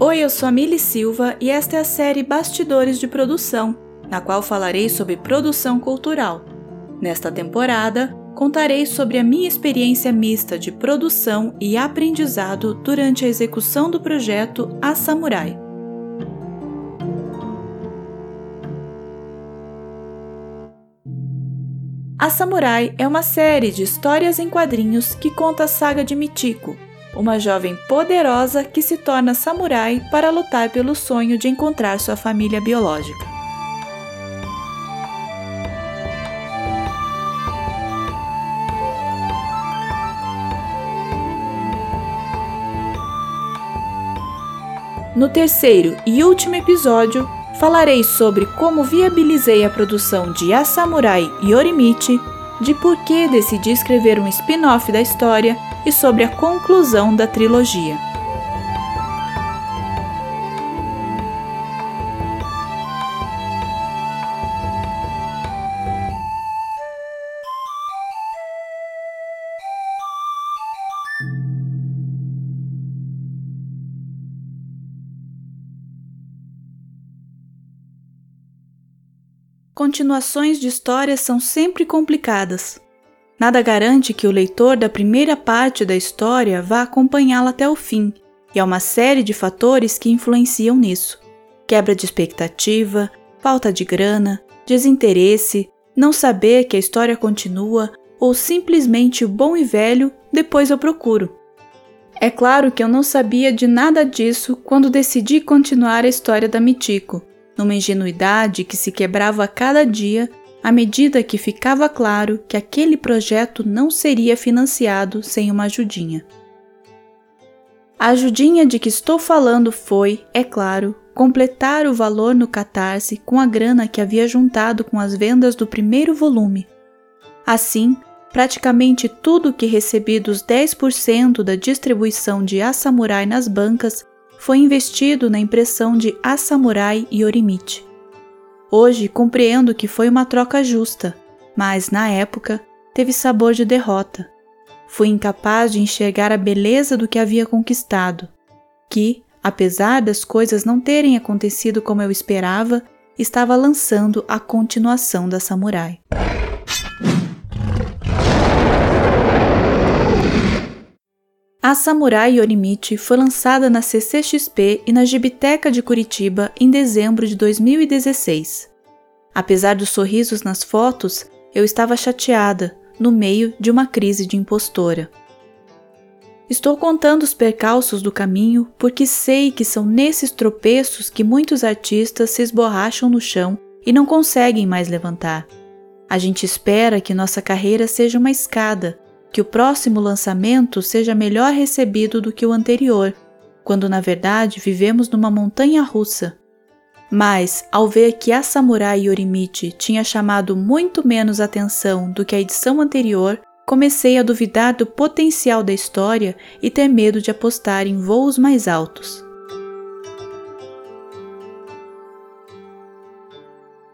Oi, eu sou a Mili Silva e esta é a série Bastidores de Produção, na qual falarei sobre produção cultural. Nesta temporada, contarei sobre a minha experiência mista de produção e aprendizado durante a execução do projeto A Samurai. A Samurai é uma série de histórias em quadrinhos que conta a saga de Michiko, uma jovem poderosa que se torna samurai para lutar pelo sonho de encontrar sua família biológica. No terceiro e último episódio, falarei sobre como viabilizei a produção de A Samurai Yorimichi, de por que decidi escrever um spin-off da história e sobre a conclusão da trilogia. Continuações de histórias são sempre complicadas. Nada garante que o leitor da primeira parte da história vá acompanhá-la até o fim, e há uma série de fatores que influenciam nisso: quebra de expectativa, falta de grana, desinteresse, não saber que a história continua ou simplesmente o bom e velho depois eu procuro. É claro que eu não sabia de nada disso quando decidi continuar a história da Mitico, numa ingenuidade que se quebrava a cada dia à medida que ficava claro que aquele projeto não seria financiado sem uma ajudinha. A ajudinha de que estou falando foi, é claro, completar o valor no Catarse com a grana que havia juntado com as vendas do primeiro volume. Assim, praticamente tudo que recebi dos 10% da distribuição de A Samurai nas bancas foi investido na impressão de A Samurai e Orimichi. Hoje compreendo que foi uma troca justa, mas na época teve sabor de derrota. Fui incapaz de enxergar a beleza do que havia conquistado, que, apesar das coisas não terem acontecido como eu esperava, estava lançando a continuação da Samurai. A Samurai Yorimichi foi lançada na CCXP e na Gibiteca de Curitiba em dezembro de 2016. Apesar dos sorrisos nas fotos, eu estava chateada, no meio de uma crise de impostora. Estou contando os percalços do caminho porque sei que são nesses tropeços que muitos artistas se esborracham no chão e não conseguem mais levantar. A gente espera que nossa carreira seja uma escada que o próximo lançamento seja melhor recebido do que o anterior, quando na verdade vivemos numa montanha russa. Mas, ao ver que a Samurai Yorimichi tinha chamado muito menos atenção do que a edição anterior, comecei a duvidar do potencial da história e ter medo de apostar em voos mais altos.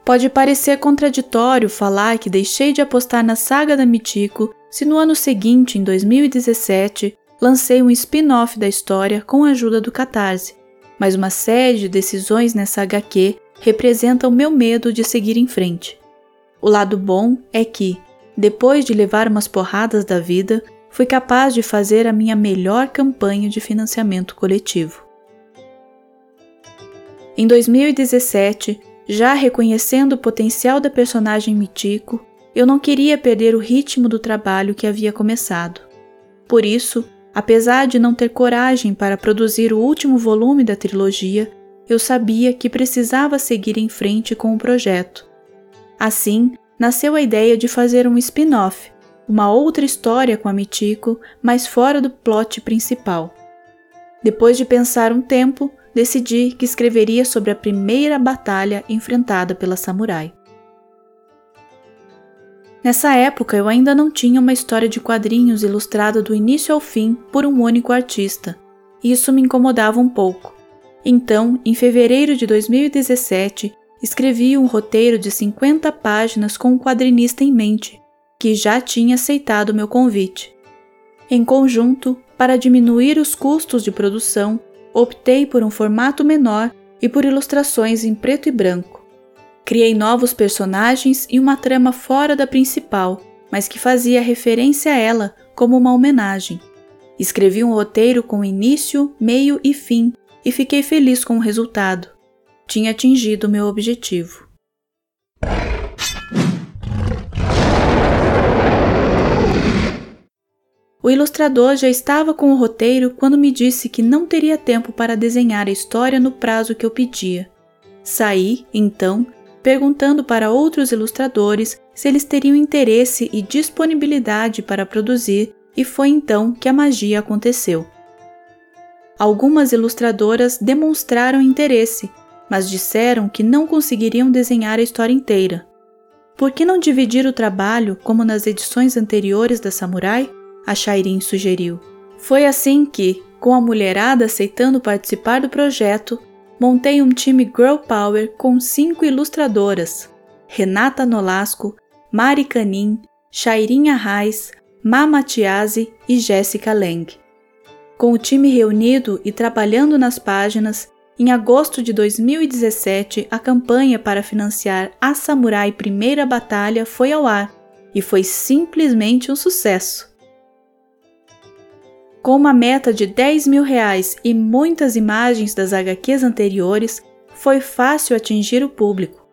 Pode parecer contraditório falar que deixei de apostar na saga da Mitiko se no ano seguinte, em 2017, lancei um spin-off da história com a ajuda do Catarse, mas uma série de decisões nessa HQ representa o meu medo de seguir em frente. O lado bom é que, depois de levar umas porradas da vida, fui capaz de fazer a minha melhor campanha de financiamento coletivo. Em 2017, já reconhecendo o potencial da personagem Mitico, eu não queria perder o ritmo do trabalho que havia começado. Por isso, apesar de não ter coragem para produzir o último volume da trilogia, eu sabia que precisava seguir em frente com o projeto. Assim, nasceu a ideia de fazer um spin-off, uma outra história com a Mitiko, mas fora do plot principal. Depois de pensar um tempo, decidi que escreveria sobre a primeira batalha enfrentada pela samurai. Nessa época eu ainda não tinha uma história de quadrinhos ilustrada do início ao fim por um único artista, e isso me incomodava um pouco. Então, em fevereiro de 2017, escrevi um roteiro de 50 páginas com um quadrinista em mente, que já tinha aceitado meu convite. Em conjunto, para diminuir os custos de produção, optei por um formato menor e por ilustrações em preto e branco. Criei novos personagens e uma trama fora da principal, mas que fazia referência a ela como uma homenagem. Escrevi um roteiro com início, meio e fim e fiquei feliz com o resultado. Tinha atingido meu objetivo. O ilustrador já estava com o roteiro quando me disse que não teria tempo para desenhar a história no prazo que eu pedia. Saí, então, perguntando para outros ilustradores se eles teriam interesse e disponibilidade para produzir, e foi então que a magia aconteceu. Algumas ilustradoras demonstraram interesse, mas disseram que não conseguiriam desenhar a história inteira. Por que não dividir o trabalho como nas edições anteriores da Samurai? A Shairin sugeriu. Foi assim que, com a mulherada aceitando participar do projeto, montei um time Girl Power com cinco ilustradoras: Renata Nolasco, Mari Canin, Shairin Arraes, Ma Matiasi e Jéssica Leng. Com o time reunido e trabalhando nas páginas, em agosto de 2017, a campanha para financiar a Samurai Primeira Batalha foi ao ar e foi simplesmente um sucesso. Com uma meta de 10 mil reais e muitas imagens das HQs anteriores, foi fácil atingir o público.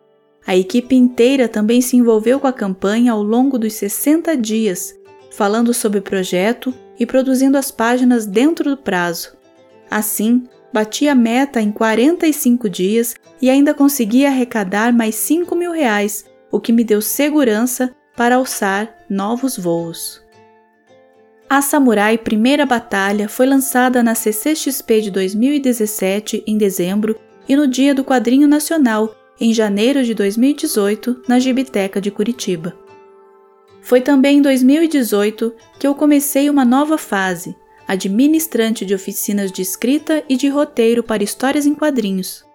A equipe inteira também se envolveu com a campanha ao longo dos 60 dias, falando sobre o projeto e produzindo as páginas dentro do prazo. Assim, bati a meta em 45 dias e ainda consegui arrecadar mais 5 mil reais, o que me deu segurança para alçar novos voos. A Samurai Primeira Batalha foi lançada na CCXP de 2017, em dezembro, e no Dia do Quadrinho Nacional, em janeiro de 2018, na Gibiteca de Curitiba. Foi também em 2018 que eu comecei uma nova fase, administrante de oficinas de escrita e de roteiro para histórias em quadrinhos.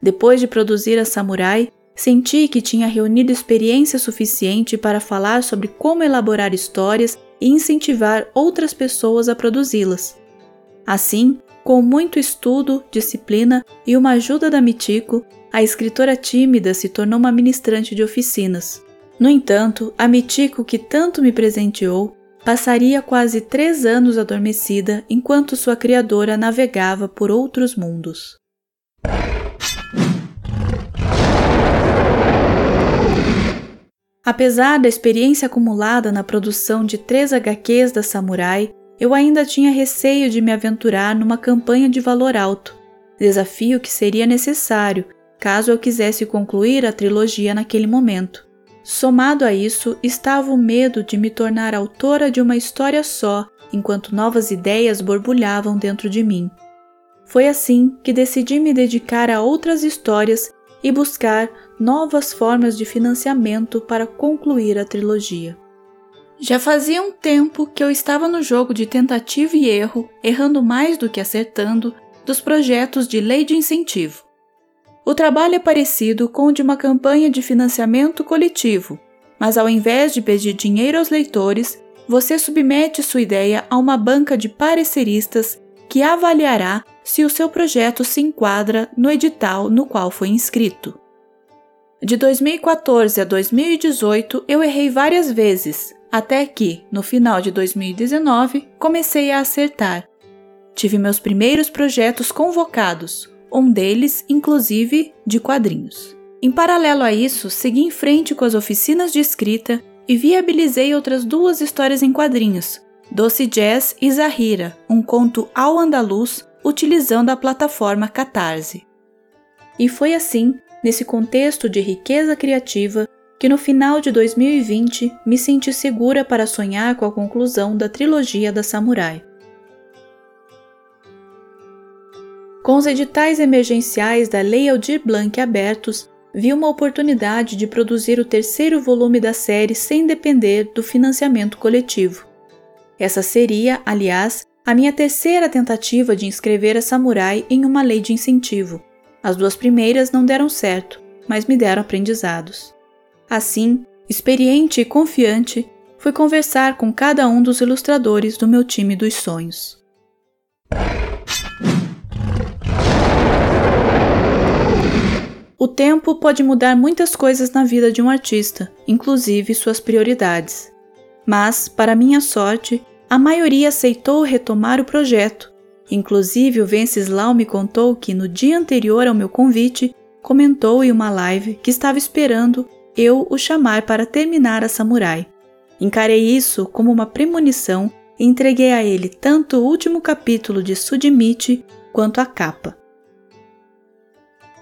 Depois de produzir a Samurai, senti que tinha reunido experiência suficiente para falar sobre como elaborar histórias e incentivar outras pessoas a produzi-las. Assim, com muito estudo, disciplina e uma ajuda da Mitico, a escritora tímida se tornou uma ministrante de oficinas. No entanto, a Mitico, que tanto me presenteou, passaria quase três anos adormecida enquanto sua criadora navegava por outros mundos. Apesar da experiência acumulada na produção de três HQs da Samurai, eu ainda tinha receio de me aventurar numa campanha de valor alto, desafio que seria necessário caso eu quisesse concluir a trilogia naquele momento. Somado a isso estava o medo de me tornar autora de uma história só, enquanto novas ideias borbulhavam dentro de mim. Foi assim que decidi me dedicar a outras histórias e buscar novas formas de financiamento para concluir a trilogia. Já fazia um tempo que eu estava no jogo de tentativa e erro, errando mais do que acertando, dos projetos de lei de incentivo. O trabalho é parecido com o de uma campanha de financiamento coletivo, mas ao invés de pedir dinheiro aos leitores, você submete sua ideia a uma banca de pareceristas que avaliará se o seu projeto se enquadra no edital no qual foi inscrito. De 2014 a 2018, eu errei várias vezes, até que, no final de 2019, comecei a acertar. Tive meus primeiros projetos convocados, um deles, inclusive, de quadrinhos. Em paralelo a isso, segui em frente com as oficinas de escrita e viabilizei outras duas histórias em quadrinhos, Doce Jazz e Zahira, um conto ao andaluz utilizando a plataforma Catarse. E foi assim, nesse contexto de riqueza criativa, que no final de 2020 me senti segura para sonhar com a conclusão da trilogia da Samurai. Com os editais emergenciais da Lei Aldir Blanc abertos, vi uma oportunidade de produzir o terceiro volume da série sem depender do financiamento coletivo. Essa seria, aliás, a minha terceira tentativa de inscrever a Samurai em uma lei de incentivo. As duas primeiras não deram certo, mas me deram aprendizados. Assim, experiente e confiante, fui conversar com cada um dos ilustradores do meu time dos sonhos. O tempo pode mudar muitas coisas na vida de um artista, inclusive suas prioridades. Mas, para minha sorte, a maioria aceitou retomar o projeto. Inclusive, o Venceslau me contou que no dia anterior ao meu convite, comentou em uma live que estava esperando eu o chamar para terminar a Samurai. Encarei isso como uma premonição e entreguei a ele tanto o último capítulo de Sudimichi quanto a capa.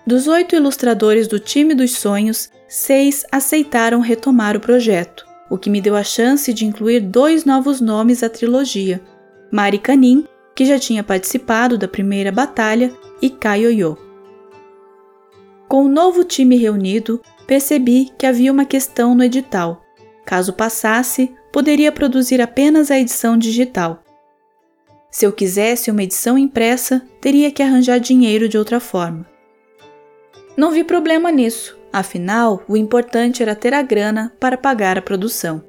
Dos oito ilustradores do time dos sonhos, seis aceitaram retomar o projeto, o que me deu a chance de incluir dois novos nomes à trilogia: Mari Kanin, que já tinha participado da primeira batalha, e Kaioyo. Com o novo time reunido, percebi que havia uma questão no edital. Caso passasse, poderia produzir apenas a edição digital. Se eu quisesse uma edição impressa, teria que arranjar dinheiro de outra forma. Não vi problema nisso, afinal, o importante era ter a grana para pagar a produção.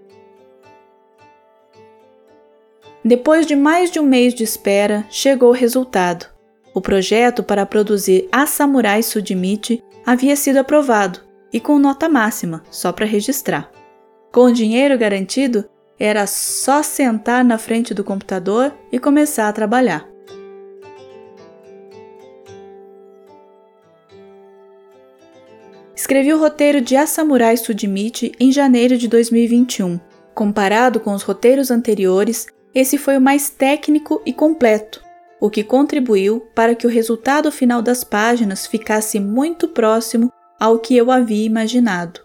Depois de mais de um mês de espera, chegou o resultado. O projeto para produzir A Samurai Sudimichi havia sido aprovado e com nota máxima, só para registrar. Com o dinheiro garantido, era só sentar na frente do computador e começar a trabalhar. Escrevi o roteiro de A Samurai Sudimichi em janeiro de 2021. Comparado com os roteiros anteriores, esse foi o mais técnico e completo, o que contribuiu para que o resultado final das páginas ficasse muito próximo ao que eu havia imaginado.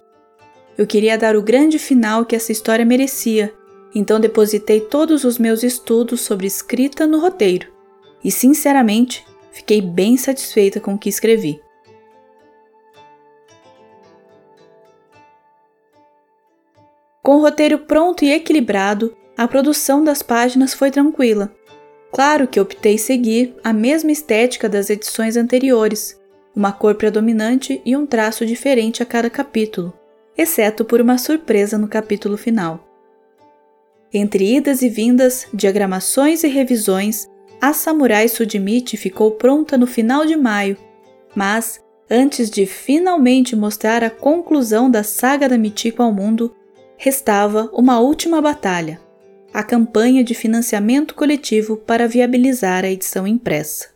Eu queria dar o grande final que essa história merecia, então depositei todos os meus estudos sobre escrita no roteiro e, sinceramente, fiquei bem satisfeita com o que escrevi. Com o roteiro pronto e equilibrado, a produção das páginas foi tranquila. Claro que optei seguir a mesma estética das edições anteriores, uma cor predominante e um traço diferente a cada capítulo, exceto por uma surpresa no capítulo final. Entre idas e vindas, diagramações e revisões, a Samurai Sudimichi ficou pronta no final de maio, mas, antes de finalmente mostrar a conclusão da saga da Michiko ao mundo, restava uma última batalha a campanha de financiamento coletivo para viabilizar a edição impressa.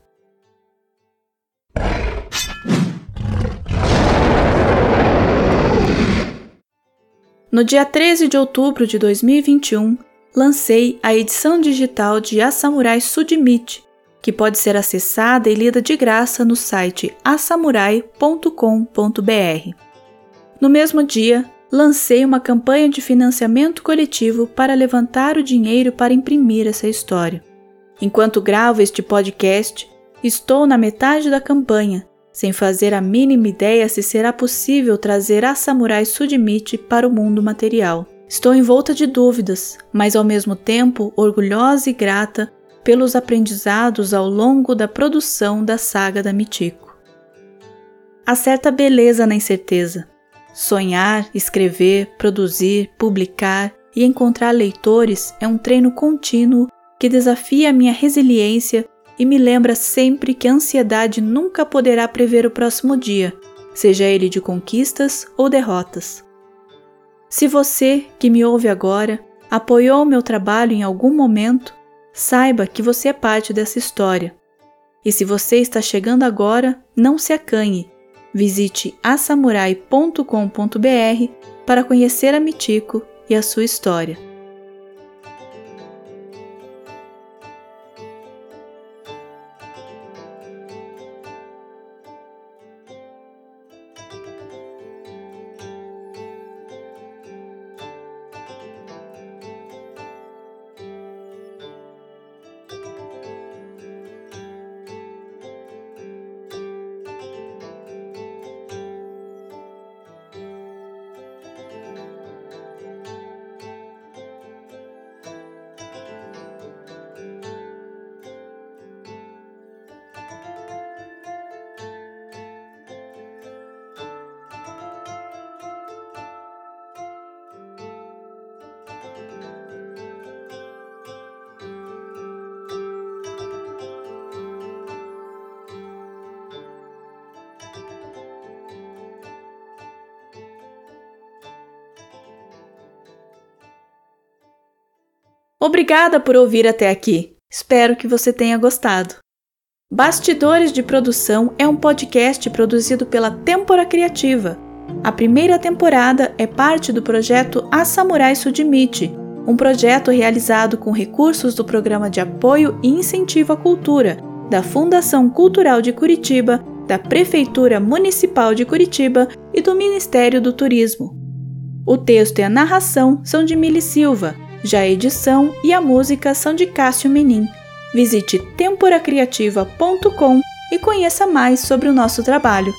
No dia 13 de outubro de 2021, lancei a edição digital de A Samurai Sudimichi, que pode ser acessada e lida de graça no site asamurai.com.br. No mesmo dia, lancei uma campanha de financiamento coletivo para levantar o dinheiro para imprimir essa história. Enquanto gravo este podcast, estou na metade da campanha, sem fazer a mínima ideia se será possível trazer a Samurai Sudimichi para o mundo material. Estou envolta de dúvidas, mas ao mesmo tempo orgulhosa e grata pelos aprendizados ao longo da produção da saga da Michiko. Há certa beleza na incerteza, Sonhar, escrever, produzir, publicar e encontrar leitores é um treino contínuo que desafia a minha resiliência e me lembra sempre que a ansiedade nunca poderá prever o próximo dia, seja ele de conquistas ou derrotas. Se você, que me ouve agora, apoiou meu trabalho em algum momento, saiba que você é parte dessa história. E se você está chegando agora, não se acanhe Visite asamurai.com.br para conhecer a Mitiko e a sua história. Obrigada por ouvir até aqui. Espero que você tenha gostado. Bastidores de Produção é um podcast produzido pela Tempora Criativa. A primeira temporada é parte do projeto A Samurai Sudmite, um projeto realizado com recursos do Programa de Apoio e Incentivo à Cultura da Fundação Cultural de Curitiba, da Prefeitura Municipal de Curitiba e do Ministério do Turismo. O texto e a narração são de Mili Silva já a edição e a música são de Cássio Menin. Visite temporacriativa.com e conheça mais sobre o nosso trabalho.